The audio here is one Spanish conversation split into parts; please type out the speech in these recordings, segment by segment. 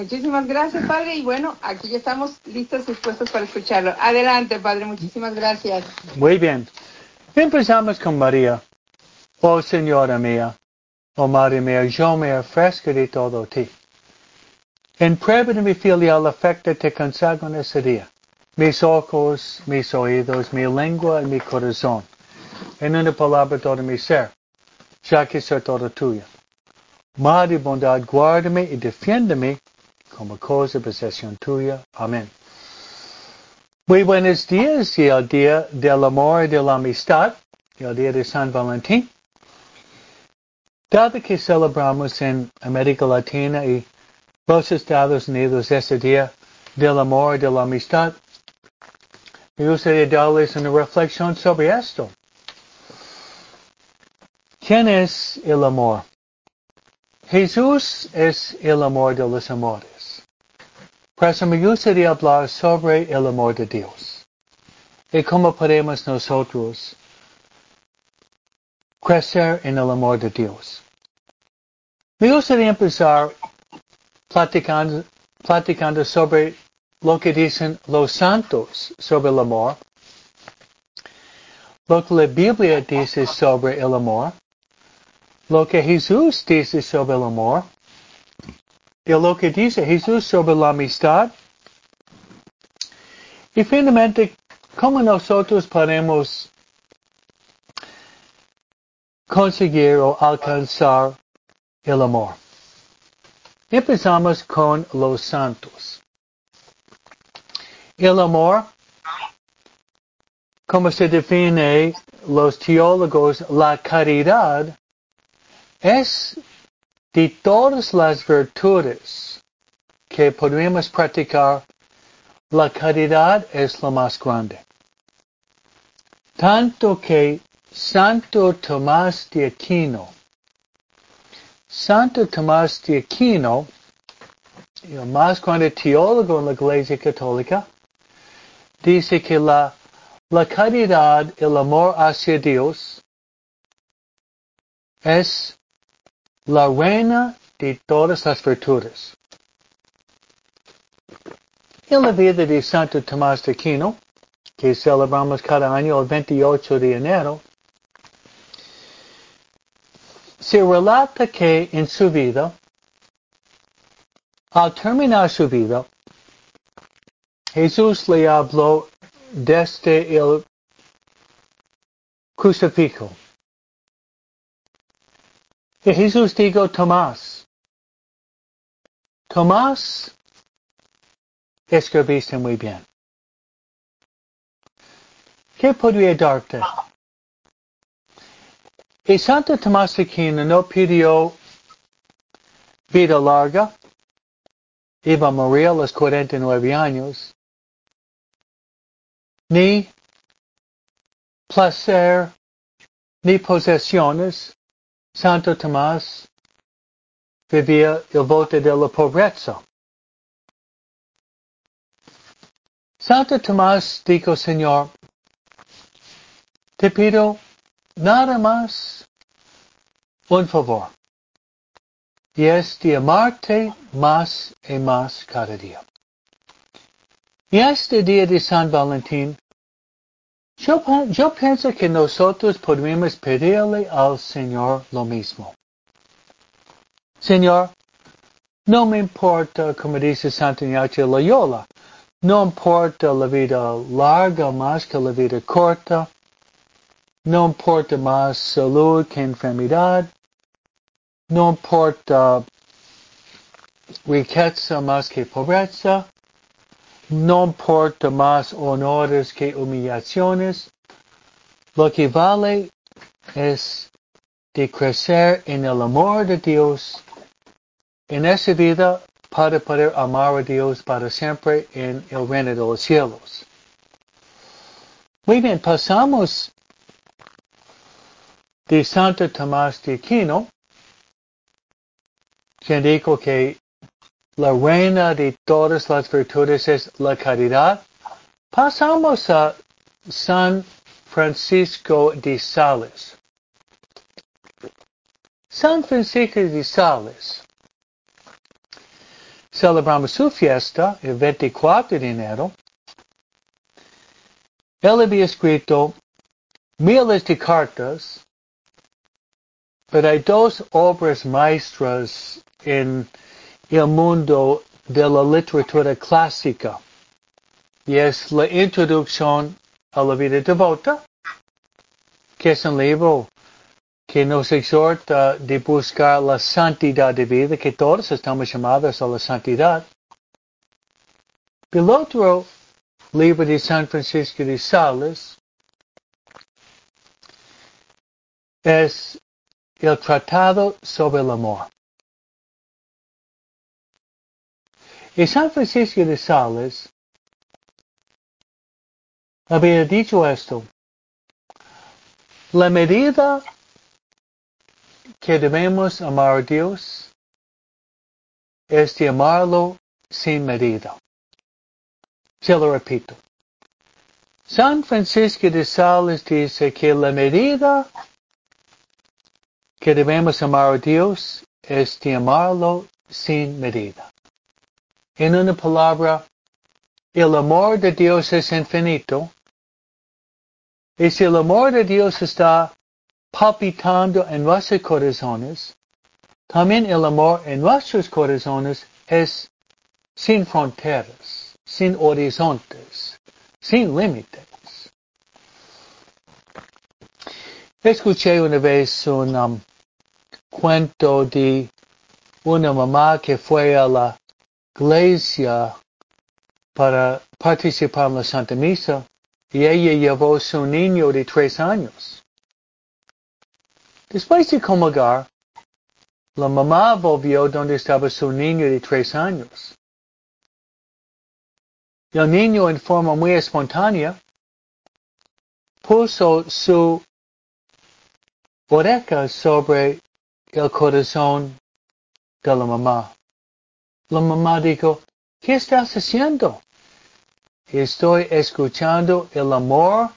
Muchísimas gracias, Padre. Y bueno, aquí ya estamos listos y dispuestos para escucharlo. Adelante, Padre. Muchísimas gracias. Muy bien. Empezamos con María. Oh Señora mía, oh Madre mía, yo me ofrezco de todo ti. En prueba de mi filial afecto te consagro ese día. Mis ojos, mis oídos, mi lengua y mi corazón. En una palabra todo mi ser, ya que soy todo tuyo. Madre bondad, guárdame y defiéndeme como cosa posesión tuya. Amén. Muy buenos días y el día del amor y de la amistad, el día de San Valentín. Dado que celebramos en América Latina y los Estados Unidos ese día del amor y de la amistad, me gustaría darles una reflexión sobre esto. ¿Quién es el amor? Jesús es el amor de los amores. Por eso me gustaría hablar sobre el amor de Dios. Y cómo podemos nosotros crecer en el amor de Dios. Me gustaría empezar platicando, platicando sobre lo que dicen los santos sobre el amor, lo que la Biblia dice sobre el amor, lo que Jesús dice sobre el amor, y lo que dice Jesús sobre la amistad, y finalmente, cómo nosotros podemos conseguir o alcanzar el amor. Empezamos con los santos. El amor, como se define los teólogos, la caridad es de todas las virtudes que podemos practicar, la caridad es la más grande. Tanto que Santo Tomás de Aquino, Santo Tomás de Aquino, el más grande teólogo en la Iglesia Católica, dice que la, la caridad, el amor hacia Dios, es la reina de todas las virtudes. En la vida de Santo Tomás de Aquino, que celebramos cada año el 28 de enero, se relata que en su vida, al terminar su vida, Jesús le habló desde el crucifijo. Y Jesús dijo, Tomás, Tomás, escribiste muy bien. ¿Qué podría darte? Y Santo Tomás de Aquino no pidió vida larga, iba a morir a los 49 años, ni placer, ni posesiones, Santo Tomás vivía el voto de la pobreza. Santo Tomás dijo, Señor, te pido nada más un favor. Y es de amarte más y más cada día. Y este día de San Valentín, yo, pienso que nosotros podemos pedirle al Señor lo mismo. Señor, no me importa, como dice Santo Ignacio Loyola, no importa la vida larga más que la vida corta, no importa más salud que enfermedad, no importa riqueza más que pobreza, no importa más honores que humillaciones. Lo que vale es de crecer en el amor de Dios en esa vida para poder amar a Dios para siempre en el reino de los cielos. Muy bien, pasamos de Santo Tomás de Aquino, quien dijo que la reina de todas las virtudes es la caridad. Pasamos a San Francisco de Sales. San Francisco de Sales. celebramos su fiesta el 24 de enero, él había escrito miles de cartas, pero hay dos obras maestras en el mundo de la literatura clásica. Y es la introducción a la vida devota, que es un libro que nos exhorta de buscar la santidad de vida, que todos estamos llamados a la santidad. El otro libro de San Francisco de Sales es el Tratado sobre el Amor. Y San Francisco de Sales había dicho esto. La medida que debemos amar a Dios es de amarlo sin medida. Se lo repito. San Francisco de Sales dice que la medida que debemos amar a Dios es de amarlo sin medida. En una palabra, el amor de Dios es infinito. Y si el amor de Dios está palpitando en nuestros corazones, también el amor en nuestros corazones es sin fronteras, sin horizontes, sin límites. Escuché una vez un um, cuento de una mamá que fue a la iglesia para participar en la Santa Misa y ella llevó a su niño de tres años. Después de comulgar, la mamá volvió donde estaba su niño de tres años. El niño en forma muy espontánea puso su oreja sobre el corazón de la mamá. La mamá dijo, ¿qué estás haciendo? Estoy escuchando el amor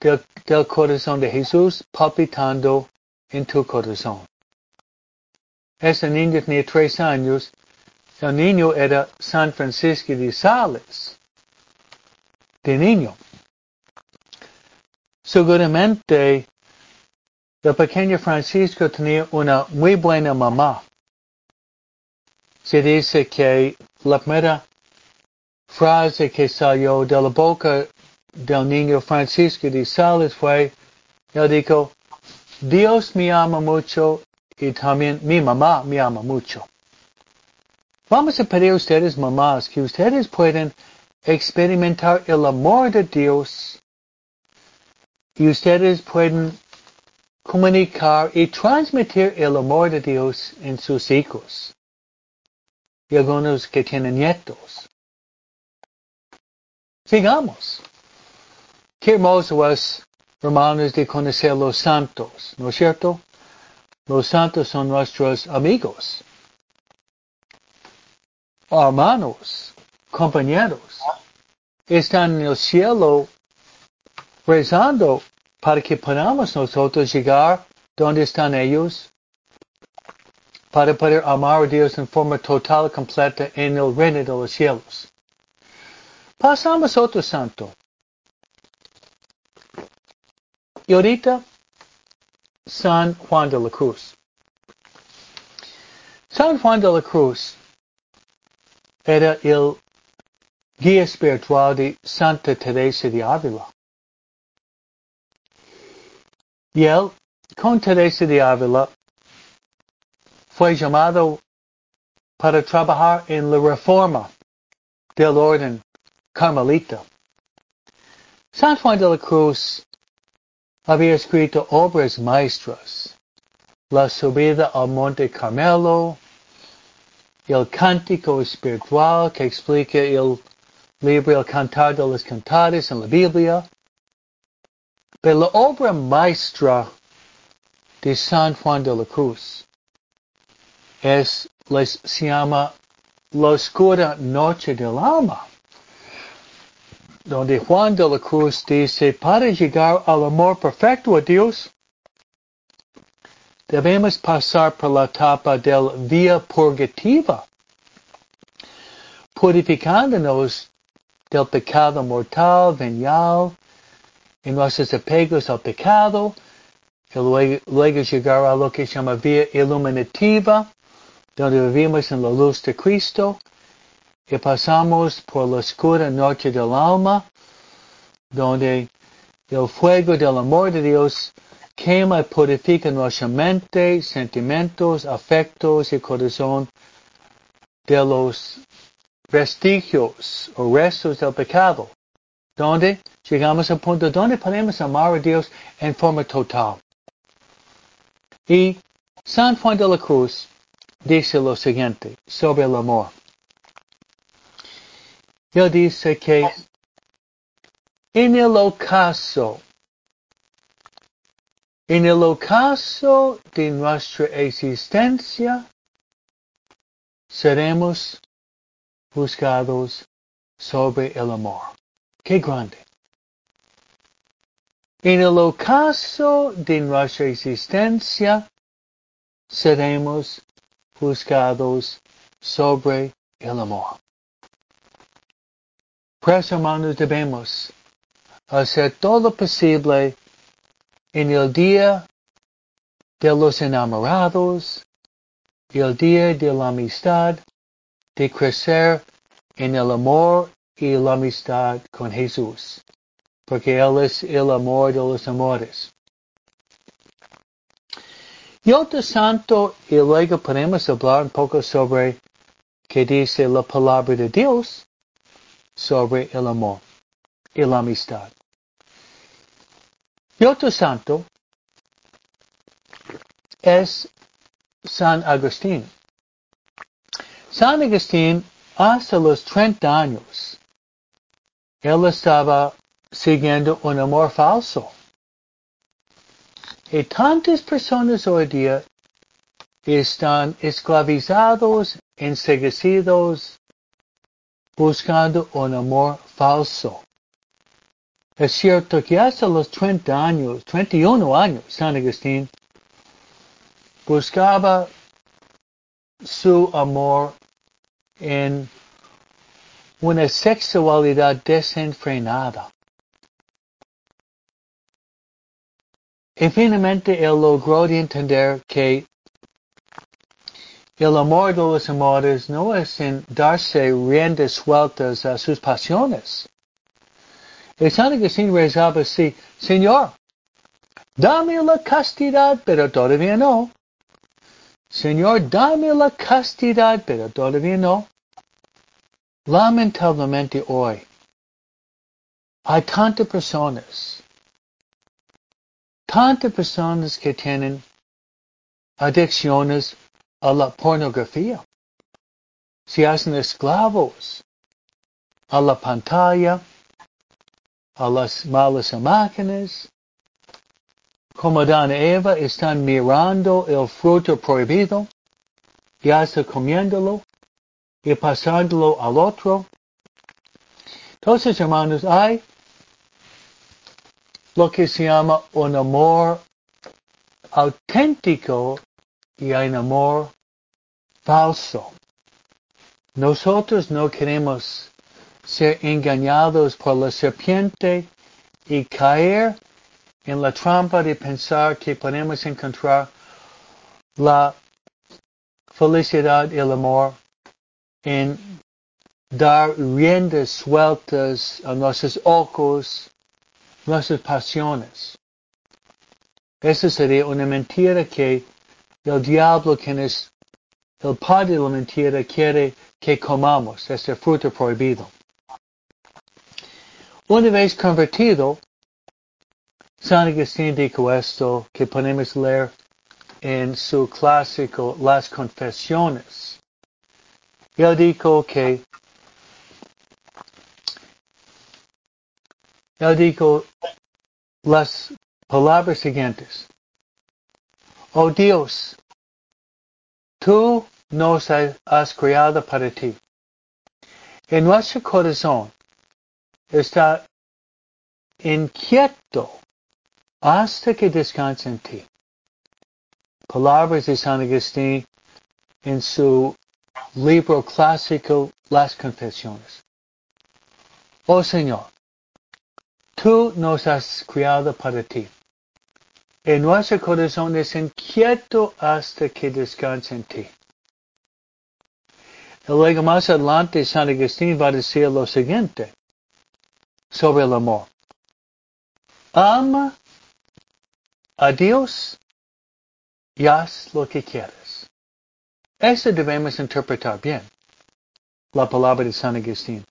del, corazón de Jesús palpitando en tu corazón. Ese niño tenía tres años. El niño era San Francisco de Sales. De niño. Seguramente el pequeño Francisco tenía una muy buena mamá. Se dice que la primera frase que salió de la boca del niño Francisco de Sales fue, él dijo, Dios me ama mucho y también mi mamá me ama mucho. Vamos a pedir a ustedes, mamás, que ustedes puedan experimentar el amor de Dios y ustedes pueden comunicar y transmitir el amor de Dios en sus hijos y algunos que tienen nietos. Sigamos. Qué hermoso es, hermanos, de conocer los santos, ¿no es cierto? Los santos son nuestros amigos, hermanos, compañeros. Están en el cielo rezando para que podamos nosotros llegar donde están ellos, para poder amar a Dios en forma total, completa en el reino de los cielos. Pasamos otro santo. Y ahorita, San Juan de la Cruz. San Juan de la Cruz era el guía espiritual de Santa Teresa de Ávila. Y él, con Teresa de Ávila, fue llamado para trabajar en la reforma del orden carmelita. San Juan de la Cruz había escrito obras maestras, La subida al Monte Carmelo, el cántico espiritual que explica el libro El Cantar de los Cantares en la Biblia, pero la obra maestra de San Juan de la Cruz es, les, se llama La Oscura Noche del Alma, donde Juan de la Cruz dice, para llegar al amor perfecto a Dios, debemos pasar por la etapa del vía purgativa. purificándonos del pecado mortal, venial, y nuestros apegos al pecado, que luego, luego a lo que se llama vía iluminativa, donde vivimos en la luz de Cristo, y pasamos por la oscura noche del alma, donde el fuego del amor de Dios quema y purifica nuestra mente, sentimientos, afectos y corazón de los vestigios o restos del pecado, donde llegamos al punto donde podemos amar a Dios en forma total. Y San Juan de la Cruz dice lo siguiente sobre el amor. Él dice que en el ocaso, en el ocaso de nuestra existencia, seremos juzgados sobre el amor. Qué grande. En el ocaso de nuestra existencia, seremos juzgados sobre el amor. Pues hermanos, debemos hacer todo posible en el día de los enamorados, el día de la amistad, de crecer en el amor y la amistad con Jesús, porque Él es el amor de los amores. Y otro santo, y luego podemos hablar un poco sobre qué dice la palabra de Dios sobre el amor y la amistad. Y otro santo es San Agustín. San Agustín, hasta los 30 años, él estaba siguiendo un amor falso. Y tantas personas hoy día están esclavizados, enseguecidos, buscando un amor falso. Es cierto que hasta los 30 años, 31 años, San Agustín buscaba su amor en una sexualidad desenfrenada. Y finalmente él logró de entender que el amor de los amores no es en darse riendas sueltas a sus pasiones. El San Agustín rezaba así, Señor, dame la castidad, pero todavía no. Señor, dame la castidad, pero todavía no. Lamentablemente hoy hay tantas personas, tantas personas que tienen adicciones a la pornografía. Se hacen esclavos a la pantalla, a las malas máquinas, como Adán y Eva están mirando el fruto prohibido, y hasta comiéndolo y pasándolo al otro. Entonces, hermanos, hay lo que se llama un amor auténtico y un amor falso. Nosotros no queremos ser engañados por la serpiente y caer en la trampa de pensar que podemos encontrar la felicidad y el amor en dar riendas sueltas a nuestros ojos, nuestras pasiones. Esa sería una mentira que el diablo, quien es el padre de la mentira, quiere que comamos, este fruto prohibido. Una vez convertido, San Agustín dijo esto que podemos leer en su clásico Las Confesiones. Él dijo que él dijo las palabras siguientes. Oh Dios, tú nos has creado para ti. En nuestro corazón está inquieto hasta que descanse en ti. Palabras de San Agustín en su libro clásico Las Confesiones. Oh Señor, tú nos has criado para ti. En nuestro corazón es inquieto hasta que descanse en ti. Y luego más adelante San Agustín va a decir lo siguiente sobre el amor. Ama a Dios y haz lo que quieras. Eso debemos interpretar bien. La palabra de San Agustín.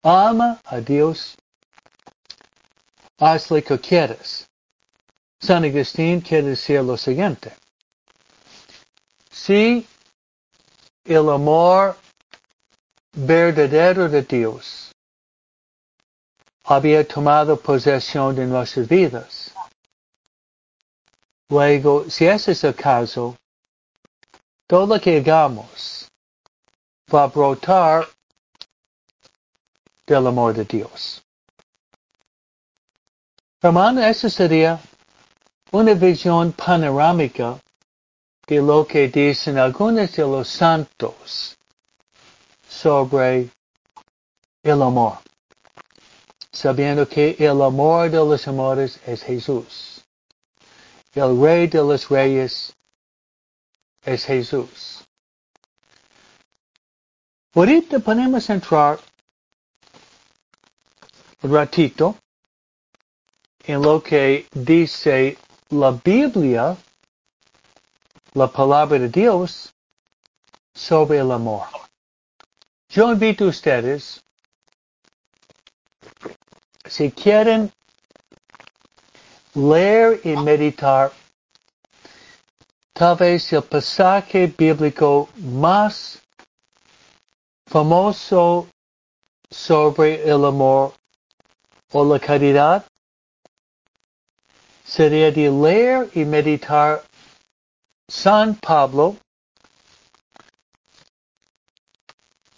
Ama a Dios, haz lo que quieras. San Agustín quiere decir lo siguiente. Si el amor verdadero de Dios había tomado posesión de nuestras vidas, Luego, si ese es el caso, todo lo que hagamos va a brotar del amor de Dios. Hermano, eso sería una visión panorámica de lo que dicen algunos de los santos sobre el amor, sabiendo que el amor de los amores es Jesús el rey de los reyes es Jesús. Ahorita podemos entrar un ratito en lo que dice la Biblia, la palabra de Dios, sobre el amor. Yo invito a ustedes, si quieren leer y meditar tal vez el pasaje bíblico más famoso sobre el amor o la caridad sería de leer y meditar San Pablo,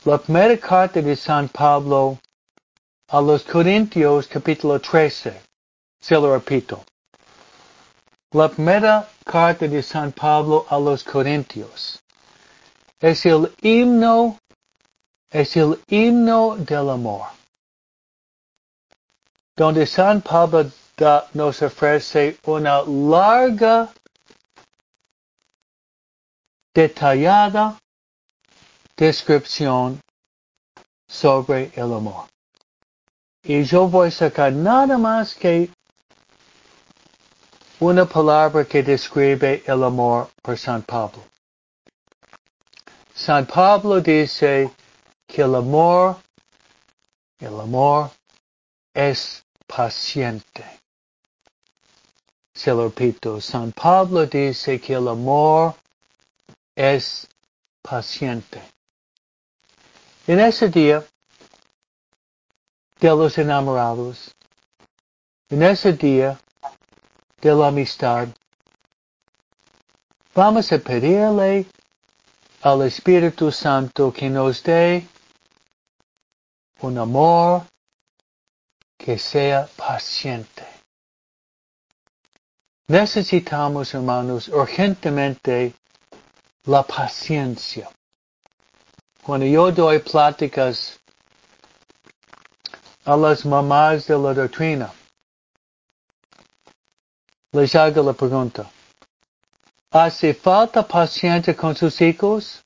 la primera carta de San Pablo a los Corintios capítulo 13. Se lo repito. La primera carta de San Pablo a los Corintios es el himno, es el himno del amor, donde San Pablo da, nos ofrece una larga, detallada descripción sobre el amor. Y yo voy a sacar nada más que una palabra que describe el amor por San Pablo. San Pablo dice que el amor, el amor es paciente. Se lo repito, San Pablo dice que el amor es paciente. En ese día de los enamorados, en ese día de la amistad. Vamos a pedirle al Espíritu Santo que nos dé un amor que sea paciente. Necesitamos, hermanos, urgentemente la paciencia. Cuando yo doy pláticas a las mamás de la doctrina, les hago la pregunta. ¿Hace falta paciencia con sus hijos?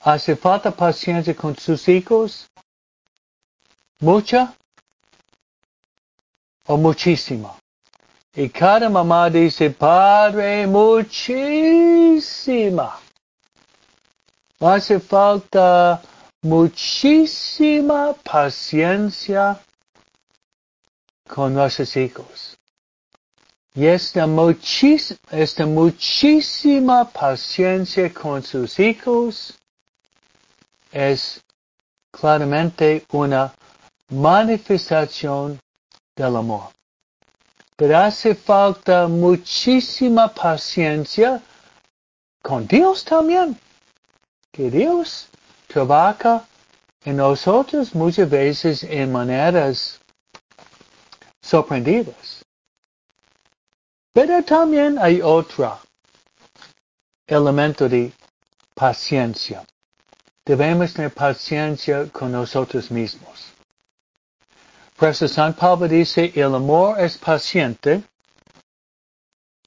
¿Hace falta paciencia con sus hijos? ¿Mucha? ¿O muchísima? Y cada mamá dice, Padre, muchísima. Hace falta muchísima paciencia con nuestros hijos. Y esta, esta muchísima paciencia con sus hijos es claramente una manifestación del amor. Pero hace falta muchísima paciencia con Dios también. Que Dios trabaja en nosotros muchas veces en maneras sorprendidos. Pero también hay otro elemento de paciencia. Debemos tener paciencia con nosotros mismos. Eso San Pablo dice, el amor es paciente.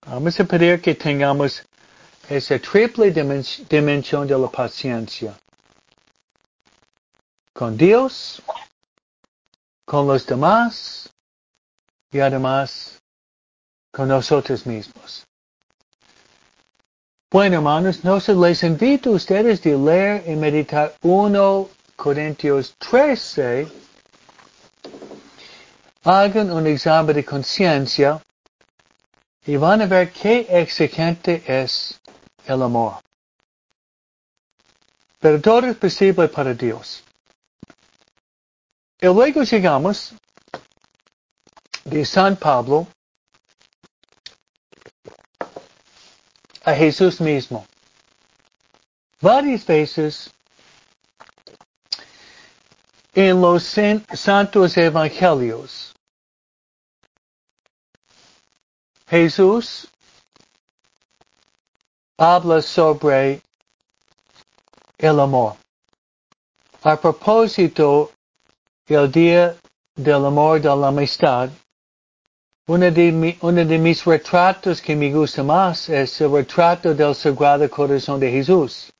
Vamos a pedir que tengamos esa triple dimensión de la paciencia. Con Dios, con los demás y además con nosotros mismos. Bueno, hermanos, no se les invito a ustedes de leer y meditar 1 Corintios 13. Hagan un examen de conciencia y van a ver qué exigente es el amor. Pero todo es posible para Dios. Y luego llegamos de San Pablo a Jesús mismo. Varias veces en los santos evangelios, Jesús habla sobre el amor. A propósito, el día del amor de la amistad, uno de, uno de mis retratos que me gusta más es el retrato del Sagrado Corazón de Jesús,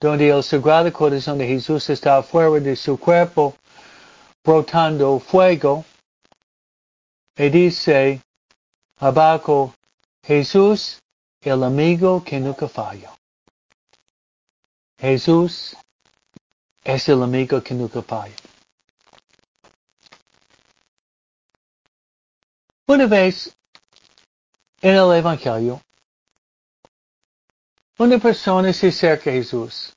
donde el Sagrado Corazón de Jesús está fuera de su cuerpo, brotando fuego, y dice abajo, Jesús, el amigo que nunca falla. Jesús es el amigo que nunca falla. Una vez en el Evangelio, una persona se acerca a Jesús.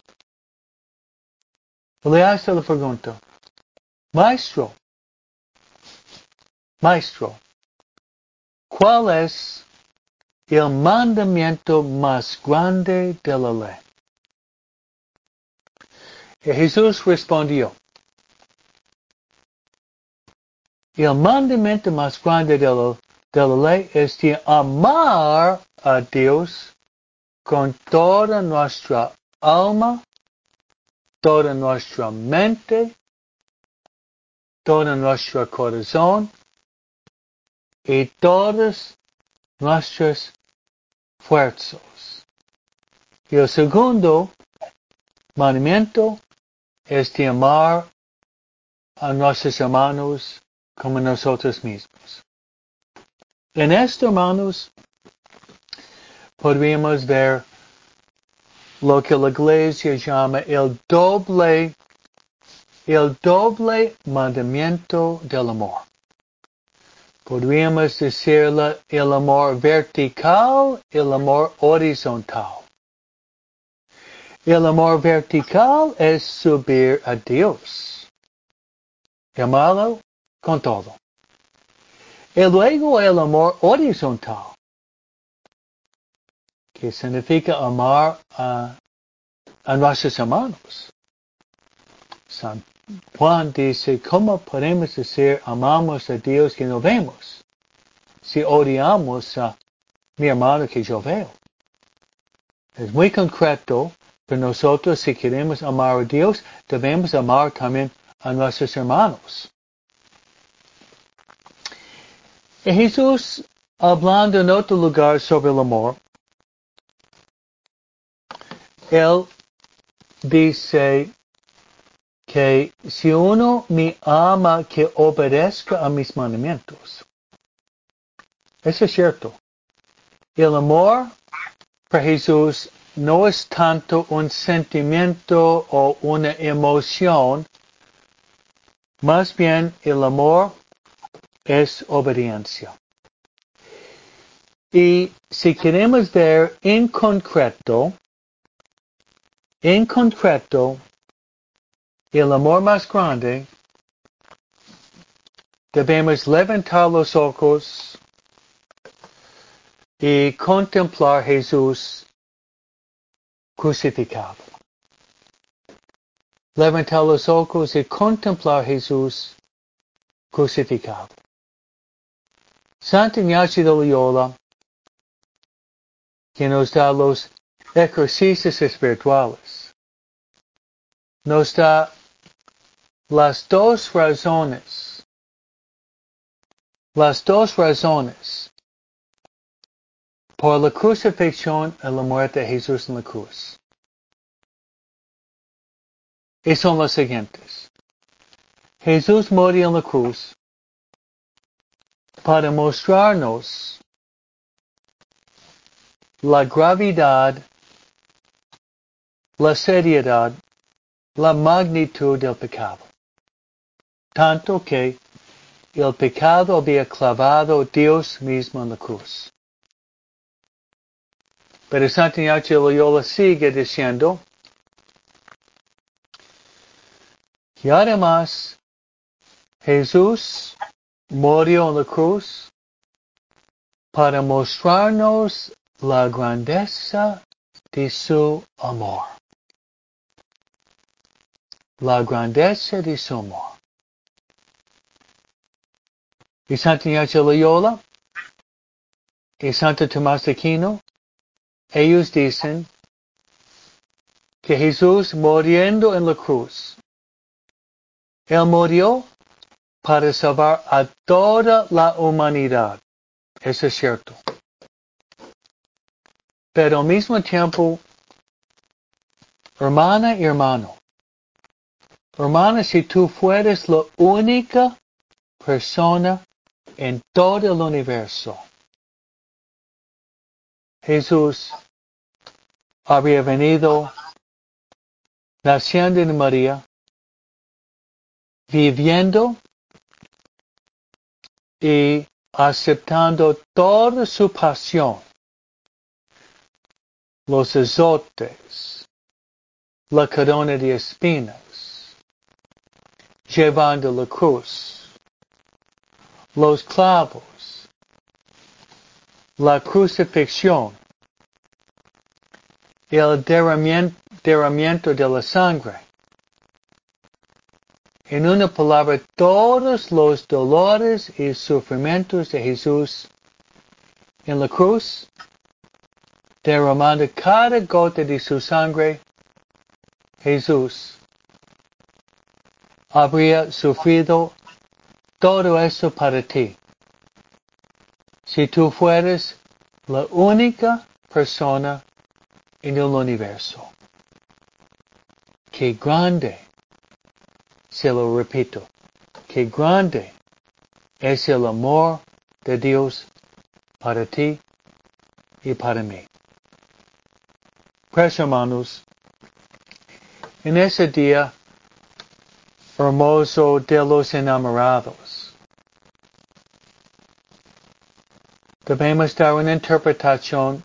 Le hace la pregunta, Maestro, Maestro, ¿cuál es el mandamiento más grande de la ley? Y Jesús respondió, el mandamiento más grande de la, de la ley es de amar a Dios con toda nuestra alma, toda nuestra mente, todo nuestro corazón y todas nuestras fuerzas. Y el segundo mandamiento es de amar a nuestros hermanos como nosotros mismos. En esto, hermanos, podríamos ver lo que la iglesia llama el doble, el doble mandamiento del amor. Podríamos decirlo el amor vertical, el amor horizontal. El amor vertical es subir a Dios. Llamarlo con todo. Y luego el amor horizontal, que significa amar a, nuestros hermanos. San Juan dice, ¿cómo podemos decir amamos a Dios que no vemos? Si odiamos a mi hermano que yo veo. Es muy concreto, pero nosotros si queremos amar a Dios, debemos amar también a nuestros hermanos. Jesús, hablando en otro lugar sobre el amor, Él dice que si uno me ama, que obedezca a mis mandamientos. Eso es cierto. El amor para Jesús no es tanto un sentimiento o una emoción, más bien el amor es obediencia. Y si queremos ver en concreto, en concreto, el amor más grande, debemos levantar los ojos y contemplar Jesús crucificado. Levantar los ojos y contemplar Jesús crucificado. Santa Ignacio de Loyola, que nos da los ejercicios espirituales. Nos da las dos razones, las dos razones por la crucifixión y la muerte de Jesús en la cruz. Y son las siguientes. Jesús murió en la cruz para mostrarnos la gravedad, la seriedad, la magnitud del pecado. Tanto que el pecado había clavado Dios mismo en la cruz. Pero Santiago Loyola sigue diciendo, y además Jesús murió en la cruz para mostrarnos la grandeza de su amor. La grandeza de su amor. Y Santiago Loyola y Santo Tomás de Aquino, ellos dicen que Jesús muriendo en la cruz, Él murió para salvar a toda la humanidad. Eso es cierto. Pero al mismo tiempo, hermana y hermano, hermana, si tú fueres la única persona en todo el universo, Jesús había venido naciendo en María, viviendo y aceptando toda su pasión, los azotes, la corona de espinas, llevando la cruz, los clavos, la crucifixión, el derramamiento de la sangre, en una palabra, todos los dolores y sufrimientos de Jesús en la cruz, derramando cada gota de su sangre, Jesús habría sufrido todo eso para ti. Si tú fueres la única persona en el universo. Qué grande se lo repito, qué grande es el amor de Dios para ti y para mí. Pues hermanos, en ese día hermoso de los enamorados, debemos dar una interpretación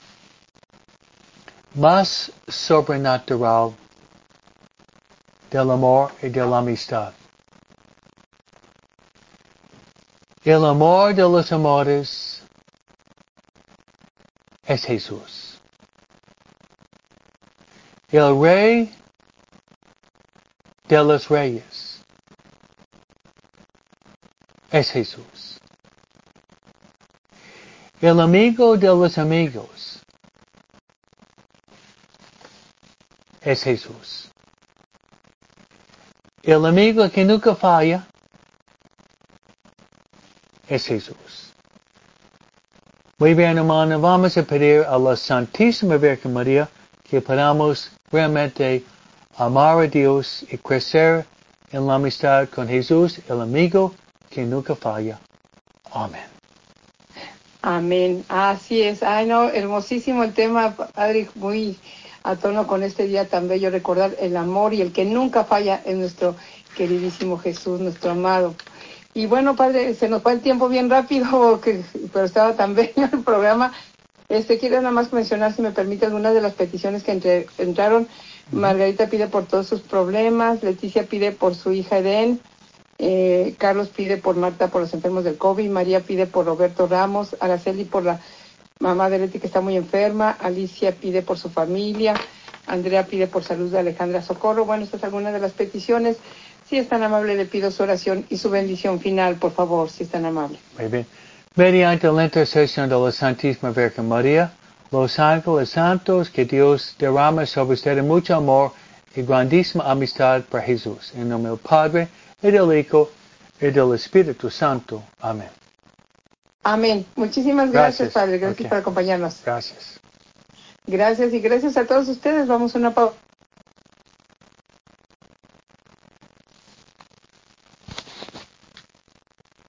más sobrenatural del amor y de la amistad. El amor de los amores es Jesús. El rey de los reyes es Jesús. El amigo de los amigos es Jesús. El amigo que nunca falla es Jesús. Muy bien, hermano, vamos a pedir a la Santísima Virgen María que podamos realmente amar a Dios y crecer en la amistad con Jesús, el amigo que nunca falla. Amén. Amén. Así es. Ay, no, hermosísimo el tema, Padre, muy a tono con este día tan bello, recordar el amor y el que nunca falla en nuestro queridísimo Jesús, nuestro amado. Y bueno, Padre, se nos fue el tiempo bien rápido, pero estaba tan bello el programa. Este, quiero nada más mencionar, si me permite, algunas de las peticiones que entre, entraron. Margarita pide por todos sus problemas, Leticia pide por su hija Eden, eh, Carlos pide por Marta por los enfermos del COVID, María pide por Roberto Ramos, Araceli por la Mamá de Leti que está muy enferma. Alicia pide por su familia. Andrea pide por salud de Alejandra Socorro. Bueno, estas es alguna de las peticiones. Si es tan amable, le pido su oración y su bendición final, por favor, si es tan amable. Muy bien. Mediante la intercesión de la Santísima Virgen María, los ángeles santos, que Dios derrame sobre ustedes mucho amor y grandísima amistad para Jesús. En nombre del Padre, y del Hijo, y del Espíritu Santo. Amén. Amén. Muchísimas gracias, Gracias. Padre. Gracias por acompañarnos. Gracias. Gracias y gracias a todos ustedes. Vamos a una pausa.